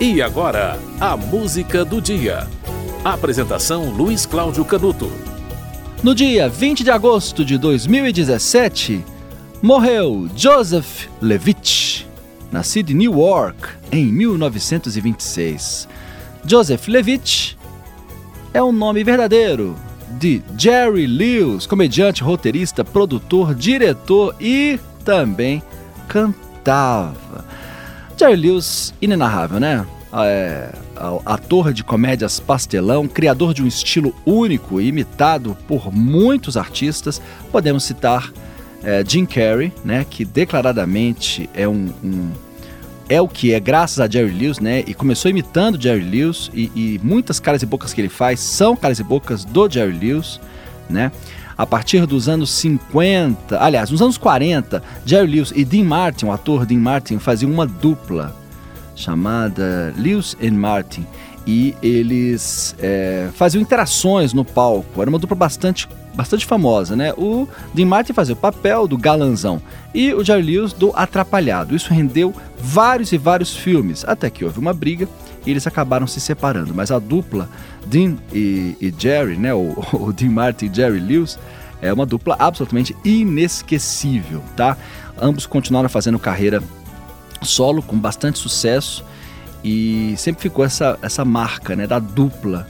E agora, a música do dia. Apresentação Luiz Cláudio Canuto. No dia 20 de agosto de 2017, morreu Joseph Levitt, nascido em Newark em 1926. Joseph Levitt é o um nome verdadeiro de Jerry Lewis, comediante, roteirista, produtor, diretor e também cantava. Jerry Lewis, inenarrável, né? É, ator de comédias pastelão, criador de um estilo único e imitado por muitos artistas. Podemos citar é, Jim Carrey, né, que declaradamente é um, um, é o que é graças a Jerry Lewis, né, e começou imitando Jerry Lewis e, e muitas caras e bocas que ele faz são caras e bocas do Jerry Lewis, né? A partir dos anos 50, aliás, nos anos 40, Jerry Lewis e Dean Martin, o ator Dean Martin, faziam uma dupla chamada Lewis and Martin e eles é, faziam interações no palco. Era uma dupla bastante, bastante famosa, né? O Dean Martin fazia o papel do galanzão e o Jerry Lewis do atrapalhado. Isso rendeu vários e vários filmes, até que houve uma briga e eles acabaram se separando. Mas a dupla Dean e, e Jerry, né? O, o Dean Martin e Jerry Lewis é uma dupla absolutamente inesquecível, tá? Ambos continuaram fazendo carreira solo com bastante sucesso e sempre ficou essa, essa marca né, da dupla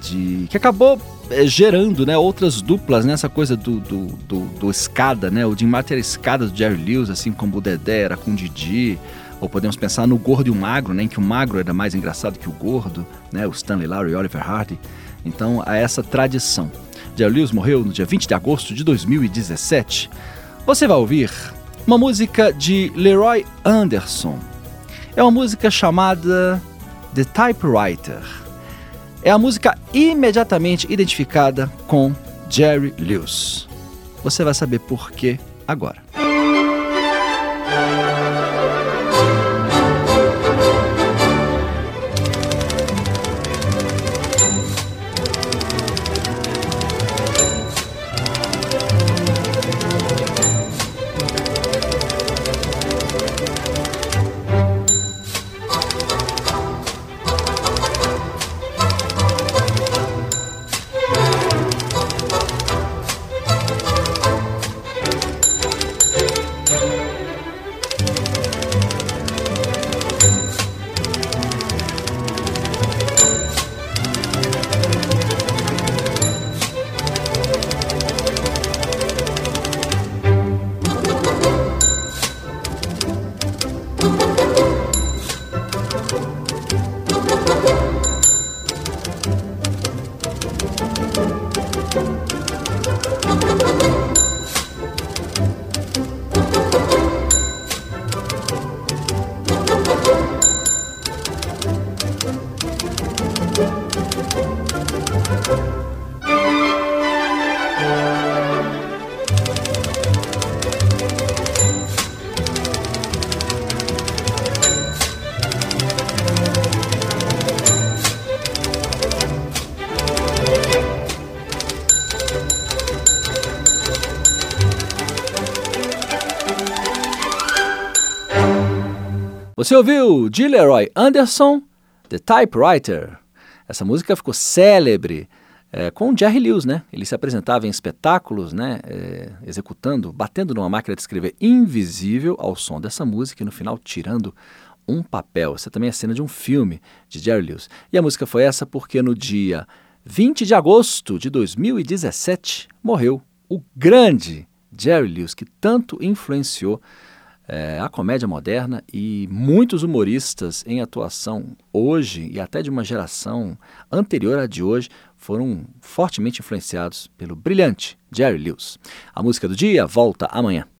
de que acabou é, gerando né, outras duplas nessa né, coisa do, do, do, do, escada, né? O Martin era escada do Jerry Lewis, assim como o Dedé era com o Didi. Ou podemos pensar no gordo e o magro, né, em que o magro era mais engraçado que o gordo, né, o Stanley Laurie e Oliver Hardy. Então, há essa tradição. Jerry Lewis morreu no dia 20 de agosto de 2017. Você vai ouvir uma música de Leroy Anderson. É uma música chamada The Typewriter. É a música imediatamente identificada com Jerry Lewis. Você vai saber por que agora. Você ouviu de Leroy Anderson, The Typewriter. Essa música ficou célebre é, com Jerry Lewis, né? Ele se apresentava em espetáculos, né? É, executando, batendo numa máquina de escrever invisível ao som dessa música e no final tirando um papel. Essa também é a cena de um filme de Jerry Lewis. E a música foi essa porque no dia 20 de agosto de 2017 morreu o grande Jerry Lewis, que tanto influenciou é, a comédia moderna e muitos humoristas em atuação hoje e até de uma geração anterior à de hoje foram fortemente influenciados pelo brilhante Jerry Lewis. A música do dia volta amanhã.